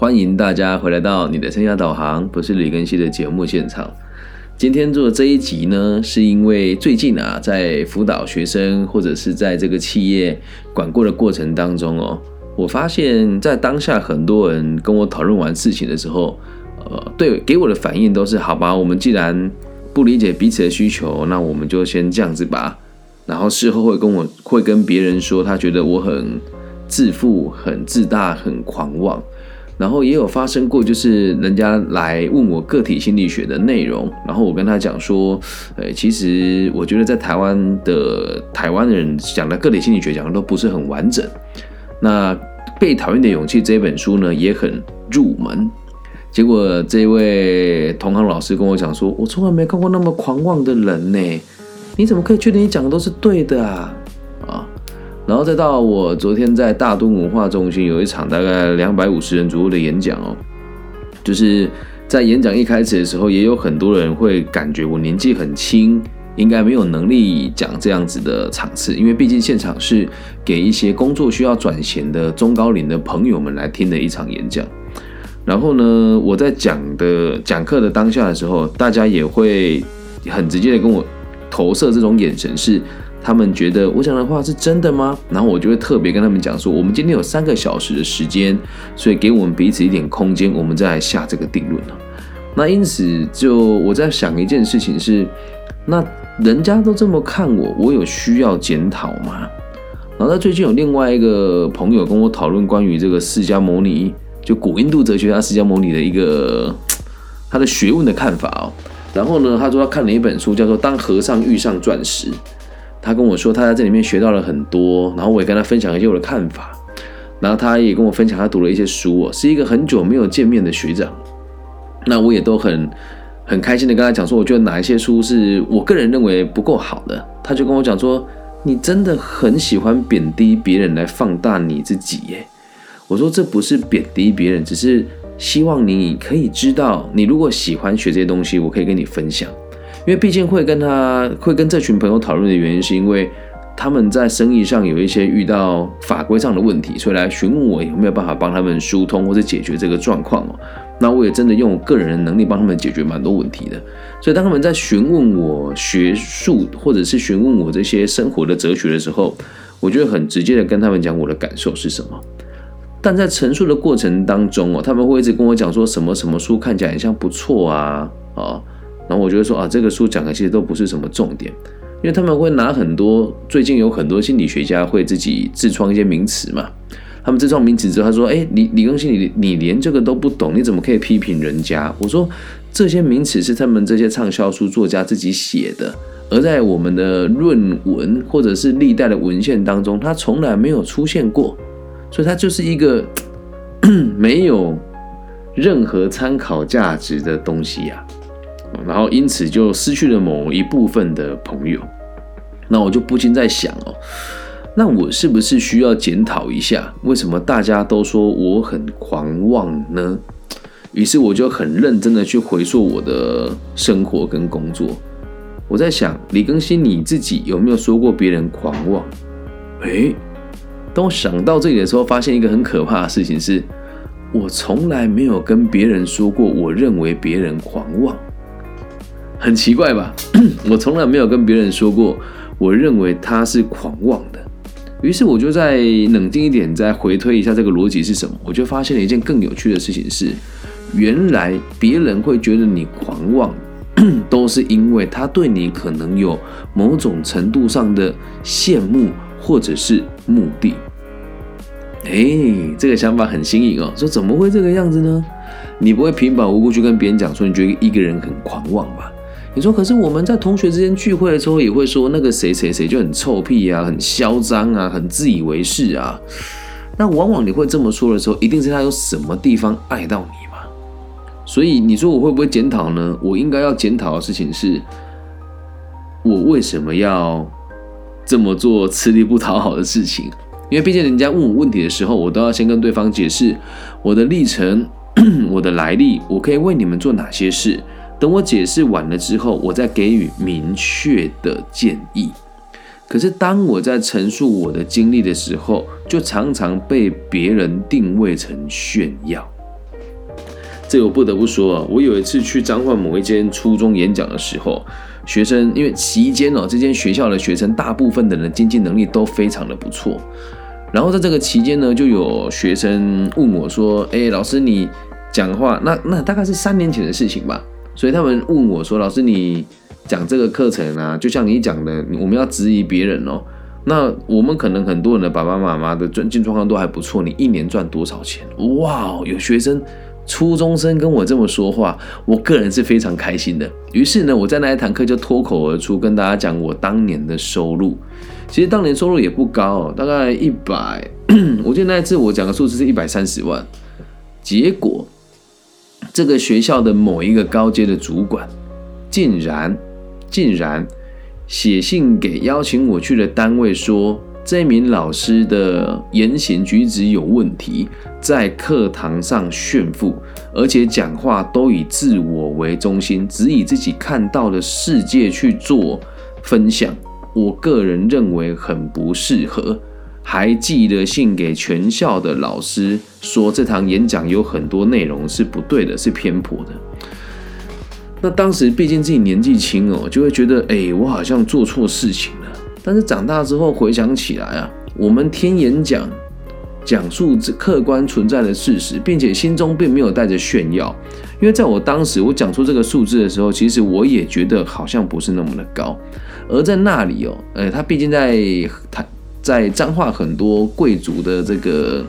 欢迎大家回来到你的生涯导航，不是李根熙的节目现场。今天做这一集呢，是因为最近啊，在辅导学生或者是在这个企业管过的过程当中哦，我发现，在当下很多人跟我讨论完事情的时候，呃，对，给我的反应都是好吧，我们既然不理解彼此的需求，那我们就先这样子吧。然后事后会跟我会跟别人说，他觉得我很自负、很自大、很狂妄。然后也有发生过，就是人家来问我个体心理学的内容，然后我跟他讲说，呃，其实我觉得在台湾的台湾人讲的个体心理学讲的都不是很完整。那《被讨厌的勇气》这本书呢也很入门，结果这位同行老师跟我讲说，我从来没看过那么狂妄的人呢，你怎么可以确定你讲的都是对的啊？然后再到我昨天在大东文化中心有一场大概两百五十人左右的演讲哦，就是在演讲一开始的时候，也有很多人会感觉我年纪很轻，应该没有能力讲这样子的场次，因为毕竟现场是给一些工作需要转型的中高龄的朋友们来听的一场演讲。然后呢，我在讲的讲课的当下的时候，大家也会很直接的跟我投射这种眼神是。他们觉得我讲的话是真的吗？然后我就会特别跟他们讲说，我们今天有三个小时的时间，所以给我们彼此一点空间，我们再来下这个定论。那因此，就我在想一件事情是，那人家都这么看我，我有需要检讨吗？然后，最近有另外一个朋友跟我讨论关于这个释迦牟尼，就古印度哲学家释迦牟尼的一个他的学问的看法哦。然后呢，他说他看了一本书，叫做《当和尚遇上钻石》。他跟我说，他在这里面学到了很多，然后我也跟他分享一些我的看法，然后他也跟我分享他读了一些书哦，是一个很久没有见面的学长，那我也都很很开心的跟他讲说，我觉得哪一些书是我个人认为不够好的，他就跟我讲说，你真的很喜欢贬低别人来放大你自己耶，我说这不是贬低别人，只是希望你可以知道，你如果喜欢学这些东西，我可以跟你分享。因为毕竟会跟他会跟这群朋友讨论的原因，是因为他们在生意上有一些遇到法规上的问题，所以来询问我有没有办法帮他们疏通或者解决这个状况哦。那我也真的用我个人的能力帮他们解决蛮多问题的。所以当他们在询问我学术或者是询问我这些生活的哲学的时候，我就很直接的跟他们讲我的感受是什么。但在陈述的过程当中哦，他们会一直跟我讲说什么什么书看起来很像不错啊啊。然后我觉得说啊，这个书讲的其实都不是什么重点，因为他们会拿很多最近有很多心理学家会自己自创一些名词嘛。他们自创名词之后，他说：“哎，李李更新，你你连这个都不懂，你怎么可以批评人家？”我说：“这些名词是他们这些畅销书作家自己写的，而在我们的论文或者是历代的文献当中，它从来没有出现过，所以它就是一个 没有任何参考价值的东西呀。”然后因此就失去了某一部分的朋友，那我就不禁在想哦，那我是不是需要检讨一下，为什么大家都说我很狂妄呢？于是我就很认真的去回溯我的生活跟工作。我在想，李更新你自己有没有说过别人狂妄？诶，当我想到这里的时候，发现一个很可怕的事情是，我从来没有跟别人说过我认为别人狂妄。很奇怪吧？我从来没有跟别人说过，我认为他是狂妄的。于是我就再冷静一点，再回推一下这个逻辑是什么，我就发现了一件更有趣的事情是，原来别人会觉得你狂妄，都是因为他对你可能有某种程度上的羡慕或者是目的。哎，这个想法很新颖哦，说怎么会这个样子呢？你不会平白无故去跟别人讲说你觉得一个人很狂妄吧？你说，可是我们在同学之间聚会的时候，也会说那个谁谁谁就很臭屁啊，很嚣张啊，很自以为是啊。那往往你会这么说的时候，一定是他有什么地方爱到你嘛。所以你说我会不会检讨呢？我应该要检讨的事情是，我为什么要这么做吃力不讨好的事情？因为毕竟人家问我问题的时候，我都要先跟对方解释我的历程、我的来历，我可以为你们做哪些事。等我解释完了之后，我再给予明确的建议。可是当我在陈述我的经历的时候，就常常被别人定位成炫耀。这我不得不说啊，我有一次去彰化某一间初中演讲的时候，学生因为期间哦，这间学校的学生大部分的人经济能力都非常的不错。然后在这个期间呢，就有学生问我说：“哎，老师你讲话，那那大概是三年前的事情吧。”所以他们问我说：“老师你讲这个课程啊，就像你讲的，我们要质疑别人哦。那我们可能很多人的爸爸妈妈的经济状况都还不错，你一年赚多少钱？哇，有学生初中生跟我这么说话，我个人是非常开心的。于是呢，我在那一堂课就脱口而出跟大家讲我当年的收入。”其实当年收入也不高，大概一百，我记得那一次我讲的数字是一百三十万。结果，这个学校的某一个高阶的主管，竟然竟然写信给邀请我去的单位，说这名老师的言行举止有问题，在课堂上炫富，而且讲话都以自我为中心，只以自己看到的世界去做分享。我个人认为很不适合，还寄了信给全校的老师，说这堂演讲有很多内容是不对的，是偏颇的。那当时毕竟自己年纪轻哦，就会觉得，哎，我好像做错事情了。但是长大之后回想起来啊，我们听演讲，讲述这客观存在的事实，并且心中并没有带着炫耀，因为在我当时我讲出这个数字的时候，其实我也觉得好像不是那么的高。而在那里哦，呃，他毕竟在他在彰化很多贵族的这个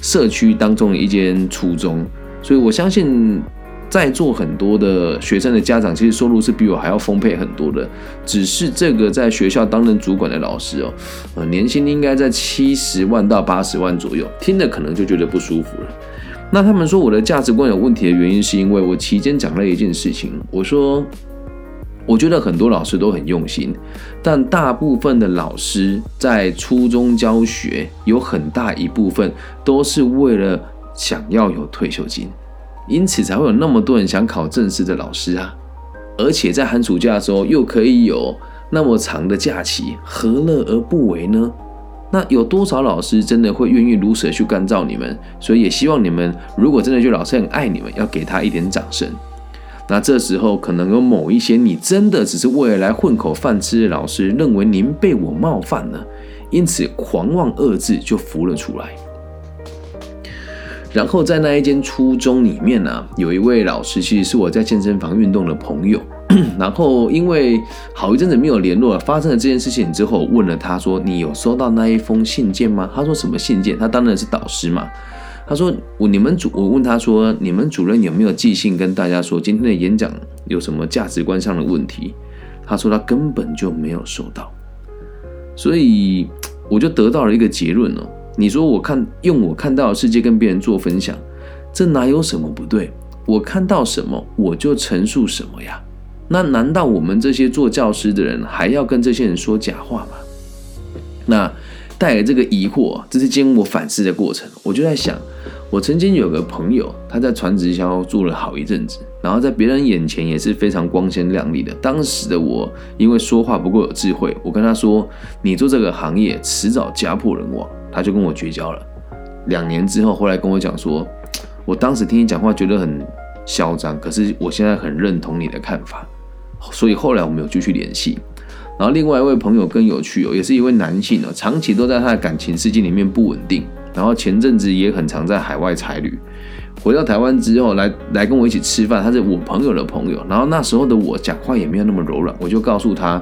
社区当中的一间初中，所以我相信在座很多的学生的家长其实收入是比我还要丰沛很多的。只是这个在学校担任主管的老师哦，呃，年薪应该在七十万到八十万左右，听着可能就觉得不舒服了。那他们说我的价值观有问题的原因，是因为我期间讲了一件事情，我说。我觉得很多老师都很用心，但大部分的老师在初中教学有很大一部分都是为了想要有退休金，因此才会有那么多人想考正式的老师啊！而且在寒暑假的时候又可以有那么长的假期，何乐而不为呢？那有多少老师真的会愿意如舍去干照你们？所以也希望你们，如果真的觉得老师很爱你们，要给他一点掌声。那这时候可能有某一些你真的只是为了来混口饭吃的老师，认为您被我冒犯了，因此狂妄二字就浮了出来。然后在那一间初中里面呢，有一位老师其实是我在健身房运动的朋友。然后因为好一阵子没有联络，发生了这件事情之后，问了他说：“你有收到那一封信件吗？”他说：“什么信件？”他当然是导师嘛。他说：“我你们主，我问他说，你们主任有没有寄信跟大家说今天的演讲有什么价值观上的问题？”他说他根本就没有收到，所以我就得到了一个结论哦。你说我看用我看到的世界跟别人做分享，这哪有什么不对？我看到什么我就陈述什么呀？那难道我们这些做教师的人还要跟这些人说假话吗？那？带来这个疑惑，这是经我反思的过程。我就在想，我曾经有个朋友，他在传直销做了好一阵子，然后在别人眼前也是非常光鲜亮丽的。当时的我因为说话不够有智慧，我跟他说：“你做这个行业迟早家破人亡。”他就跟我绝交了。两年之后，后来跟我讲说：“我当时听你讲话觉得很嚣张，可是我现在很认同你的看法。”所以后来我们有继续联系。然后另外一位朋友更有趣哦，也是一位男性哦，长期都在他的感情世界里面不稳定。然后前阵子也很常在海外差旅，回到台湾之后来来跟我一起吃饭，他是我朋友的朋友。然后那时候的我讲话也没有那么柔软，我就告诉他，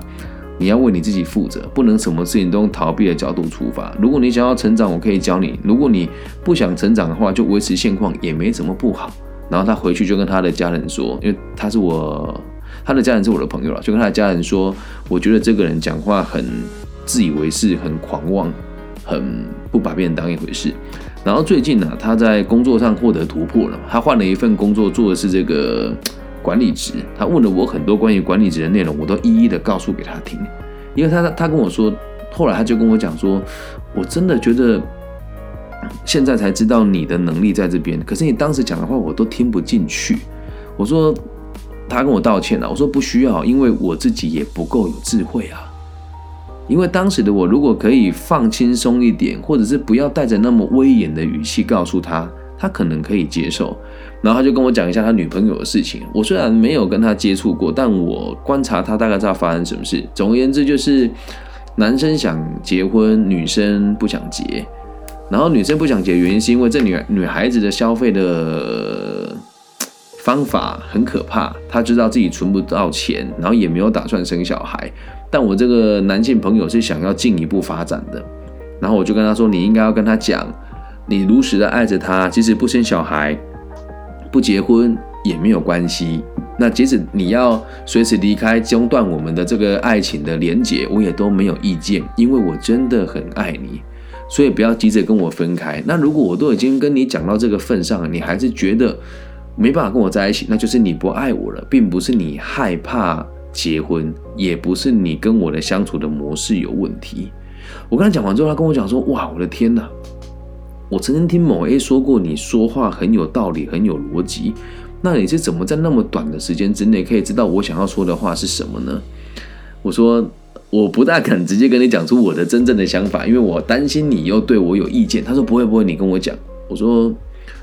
你要为你自己负责，不能什么事情都用逃避的角度出发。如果你想要成长，我可以教你；如果你不想成长的话，就维持现况也没什么不好。然后他回去就跟他的家人说，因为他是我。他的家人是我的朋友了，就跟他的家人说，我觉得这个人讲话很自以为是，很狂妄，很不把别人当一回事。然后最近呢，他在工作上获得突破了，他换了一份工作，做的是这个管理职。他问了我很多关于管理职的内容，我都一一的告诉给他听。因为他他跟我说，后来他就跟我讲说，我真的觉得现在才知道你的能力在这边，可是你当时讲的话我都听不进去。我说。他跟我道歉了，我说不需要，因为我自己也不够有智慧啊。因为当时的我，如果可以放轻松一点，或者是不要带着那么威严的语气告诉他，他可能可以接受。然后他就跟我讲一下他女朋友的事情。我虽然没有跟他接触过，但我观察他大概知道发生什么事。总而言之，就是男生想结婚，女生不想结。然后女生不想结原因是因为这女女孩子的消费的方法很可怕，他知道自己存不到钱，然后也没有打算生小孩。但我这个男性朋友是想要进一步发展的，然后我就跟他说：“你应该要跟他讲，你如实的爱着他，即使不生小孩。”不结婚也没有关系。那即使你要随时离开，中断我们的这个爱情的连结，我也都没有意见，因为我真的很爱你，所以不要急着跟我分开。那如果我都已经跟你讲到这个份上，你还是觉得没办法跟我在一起，那就是你不爱我了，并不是你害怕结婚，也不是你跟我的相处的模式有问题。我跟他讲完之后，他跟我讲说：“哇，我的天哪！”我曾经听某 A 说过，你说话很有道理，很有逻辑。那你是怎么在那么短的时间之内可以知道我想要说的话是什么呢？我说我不大敢直接跟你讲出我的真正的想法，因为我担心你又对我有意见。他说不会不会，你跟我讲。我说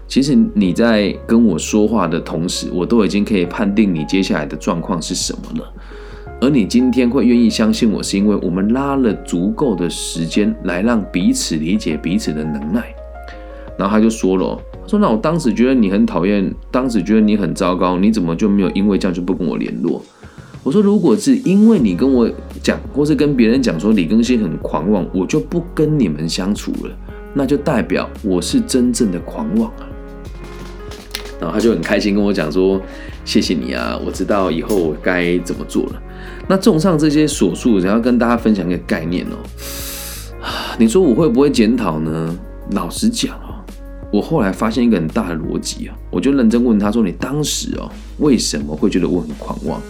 其实你在跟我说话的同时，我都已经可以判定你接下来的状况是什么了。而你今天会愿意相信我，是因为我们拉了足够的时间来让彼此理解彼此的能耐。然后他就说了，他说：“那我当时觉得你很讨厌，当时觉得你很糟糕，你怎么就没有因为这样就不跟我联络？”我说：“如果是因为你跟我讲，或是跟别人讲说李更新很狂妄，我就不跟你们相处了，那就代表我是真正的狂妄。”然后他就很开心跟我讲说：“谢谢你啊，我知道以后我该怎么做了。”那综上这些所述，想要跟大家分享一个概念哦。你说我会不会检讨呢？老实讲哦。我后来发现一个很大的逻辑啊，我就认真问他说：“你当时哦，为什么会觉得我很狂妄？”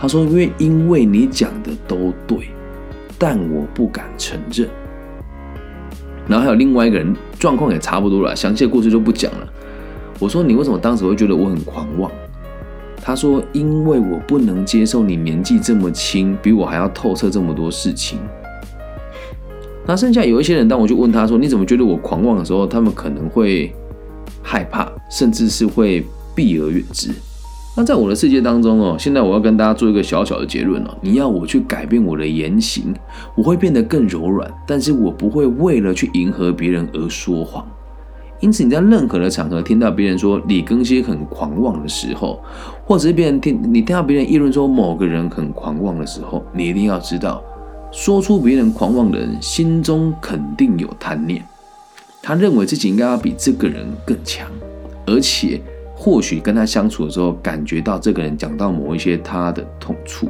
他说：“因为因为你讲的都对，但我不敢承认。”然后还有另外一个人，状况也差不多了，详细的故事就不讲了。我说：“你为什么当时会觉得我很狂妄？”他说：“因为我不能接受你年纪这么轻，比我还要透彻这么多事情。”那剩下有一些人，当我就问他说：“你怎么觉得我狂妄的时候，他们可能会害怕，甚至是会避而远之。”那在我的世界当中哦，现在我要跟大家做一个小小的结论哦，你要我去改变我的言行，我会变得更柔软，但是我不会为了去迎合别人而说谎。因此，你在任何的场合听到别人说李更新很狂妄的时候，或者是别人听你听到别人议论说某个人很狂妄的时候，你一定要知道。说出别人狂妄的人心中肯定有贪念，他认为自己应该要比这个人更强，而且或许跟他相处的时候感觉到这个人讲到某一些他的痛处，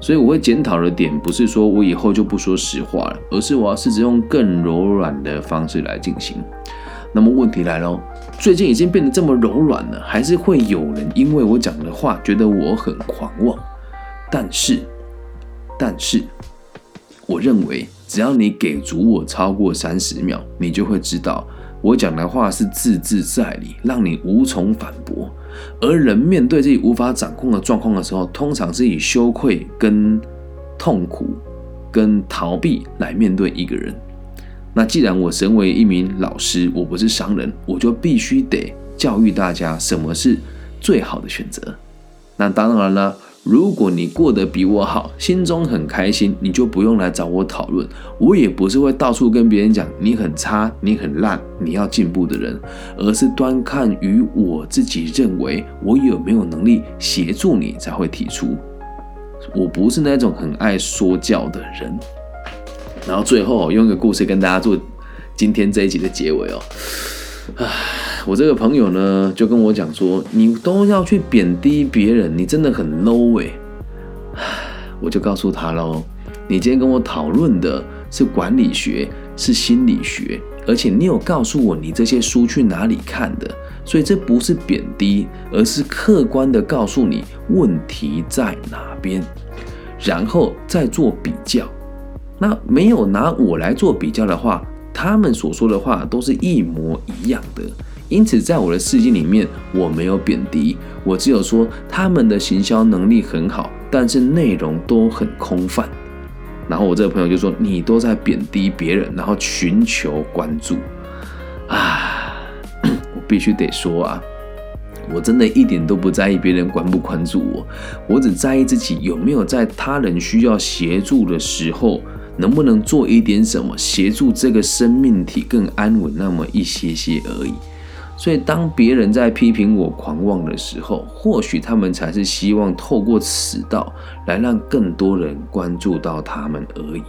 所以我会检讨的点不是说我以后就不说实话了，而是我要试着用更柔软的方式来进行。那么问题来了，最近已经变得这么柔软了，还是会有人因为我讲的话觉得我很狂妄，但是，但是。我认为，只要你给足我超过三十秒，你就会知道我讲的话是字字在理，让你无从反驳。而人面对自己无法掌控的状况的时候，通常是以羞愧、跟痛苦、跟逃避来面对一个人。那既然我身为一名老师，我不是商人，我就必须得教育大家什么是最好的选择。那当然了。如果你过得比我好，心中很开心，你就不用来找我讨论。我也不是会到处跟别人讲你很差、你很烂、你要进步的人，而是端看于我自己认为我有没有能力协助你才会提出。我不是那种很爱说教的人。然后最后用一个故事跟大家做今天这一集的结尾哦。唉。我这个朋友呢，就跟我讲说，你都要去贬低别人，你真的很 low 哎。我就告诉他喽，你今天跟我讨论的是管理学，是心理学，而且你有告诉我你这些书去哪里看的，所以这不是贬低，而是客观的告诉你问题在哪边，然后再做比较。那没有拿我来做比较的话，他们所说的话都是一模一样的。因此，在我的世界里面，我没有贬低，我只有说他们的行销能力很好，但是内容都很空泛。然后我这个朋友就说：“你都在贬低别人，然后寻求关注啊！” 我必须得说啊，我真的一点都不在意别人关不关注我，我只在意自己有没有在他人需要协助的时候，能不能做一点什么，协助这个生命体更安稳那么一些些而已。所以，当别人在批评我狂妄的时候，或许他们才是希望透过此道来让更多人关注到他们而已。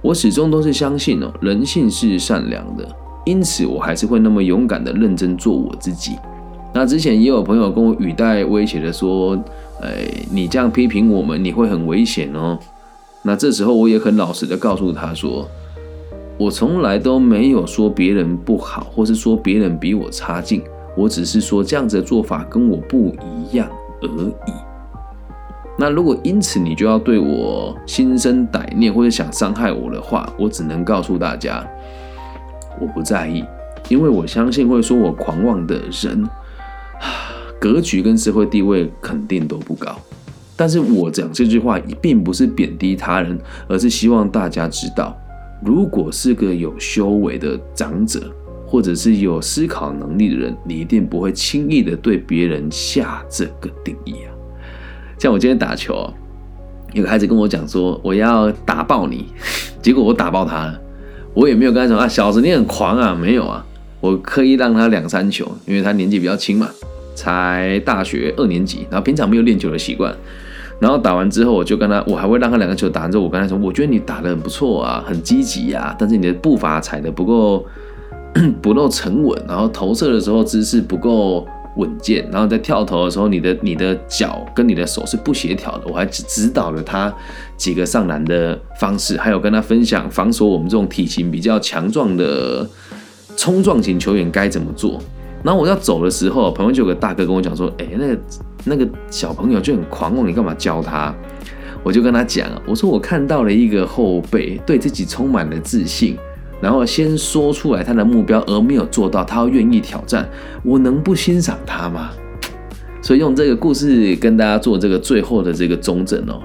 我始终都是相信哦，人性是善良的，因此我还是会那么勇敢的认真做我自己。那之前也有朋友跟我语带威胁的说：“哎，你这样批评我们，你会很危险哦。”那这时候我也很老实的告诉他说。我从来都没有说别人不好，或是说别人比我差劲，我只是说这样子的做法跟我不一样而已。那如果因此你就要对我心生歹念，或者想伤害我的话，我只能告诉大家，我不在意，因为我相信会说我狂妄的人，格局跟社会地位肯定都不高。但是我讲这句话并不是贬低他人，而是希望大家知道。如果是个有修为的长者，或者是有思考能力的人，你一定不会轻易的对别人下这个定义啊。像我今天打球，有个孩子跟我讲说我要打爆你，结果我打爆他了。我也没有跟他说啊，小子你很狂啊，没有啊，我刻意让他两三球，因为他年纪比较轻嘛，才大学二年级，然后平常没有练球的习惯。然后打完之后，我就跟他，我还会让他两个球打完之后，我跟他说，我觉得你打得很不错啊，很积极啊，但是你的步伐踩得不够 不够沉稳，然后投射的时候姿势不够稳健，然后在跳投的时候，你的你的脚跟你的手是不协调的。我还指指导了他几个上篮的方式，还有跟他分享防守我们这种体型比较强壮的冲撞型球员该怎么做。然后我要走的时候，朋友就有个大哥跟我讲说：“哎，那那个小朋友就很狂妄，你干嘛教他？”我就跟他讲我说我看到了一个后辈对自己充满了自信，然后先说出来他的目标而没有做到，他要愿意挑战，我能不欣赏他吗？所以用这个故事跟大家做这个最后的这个中诊哦。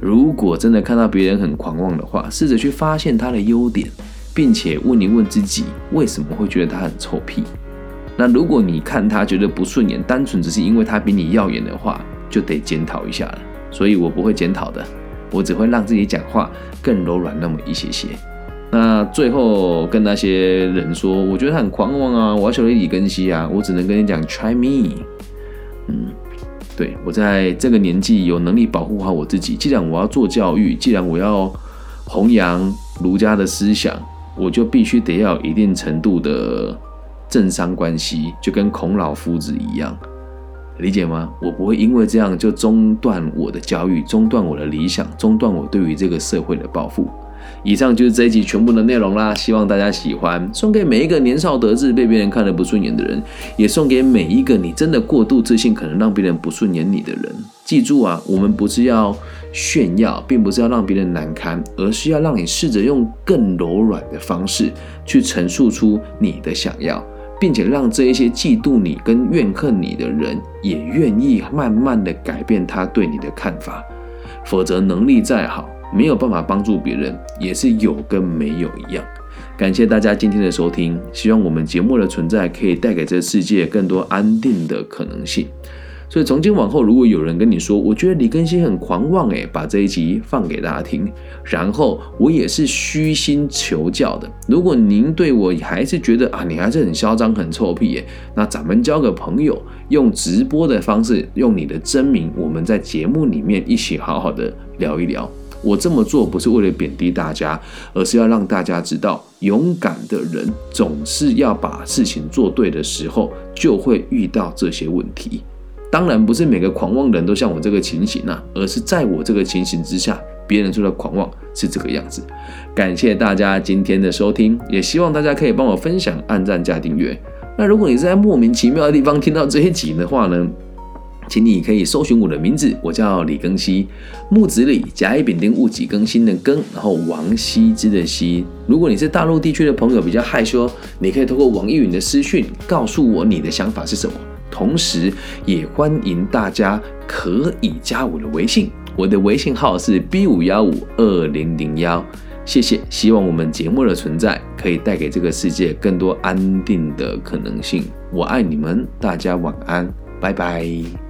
如果真的看到别人很狂妄的话，试着去发现他的优点，并且问一问自己为什么会觉得他很臭屁。那如果你看他觉得不顺眼，单纯只是因为他比你耀眼的话，就得检讨一下了。所以我不会检讨的，我只会让自己讲话更柔软那么一些些。那最后跟那些人说，我觉得很狂妄啊，我要求李根熙啊，我只能跟你讲，try me。嗯，对我在这个年纪有能力保护好我自己。既然我要做教育，既然我要弘扬儒家的思想，我就必须得要有一定程度的。政商关系就跟孔老夫子一样，理解吗？我不会因为这样就中断我的教育，中断我的理想，中断我对于这个社会的抱负。以上就是这一集全部的内容啦，希望大家喜欢。送给每一个年少得志、被别人看得不顺眼的人，也送给每一个你真的过度自信，可能让别人不顺眼你的人。记住啊，我们不是要炫耀，并不是要让别人难堪，而是要让你试着用更柔软的方式去陈述出你的想要。并且让这一些嫉妒你跟怨恨你的人也愿意慢慢的改变他对你的看法，否则能力再好，没有办法帮助别人，也是有跟没有一样。感谢大家今天的收听，希望我们节目的存在可以带给这世界更多安定的可能性。所以从今往后，如果有人跟你说，我觉得李根新很狂妄，诶，把这一集放给大家听，然后我也是虚心求教的。如果您对我还是觉得啊，你还是很嚣张、很臭屁，耶，那咱们交个朋友，用直播的方式，用你的真名，我们在节目里面一起好好的聊一聊。我这么做不是为了贬低大家，而是要让大家知道，勇敢的人总是要把事情做对的时候，就会遇到这些问题。当然不是每个狂妄人都像我这个情形啊，而是在我这个情形之下，别人说的狂妄是这个样子。感谢大家今天的收听，也希望大家可以帮我分享、按赞加订阅。那如果你是在莫名其妙的地方听到这一集的话呢，请你可以搜寻我的名字，我叫李更新，木子李，甲乙丙丁戊己更新的更，然后王羲之的羲。如果你是大陆地区的朋友比较害羞，你可以通过网易云的私讯告诉我你的想法是什么。同时，也欢迎大家可以加我的微信，我的微信号是 b 五幺五二零零幺谢谢，希望我们节目的存在可以带给这个世界更多安定的可能性。我爱你们，大家晚安，拜拜。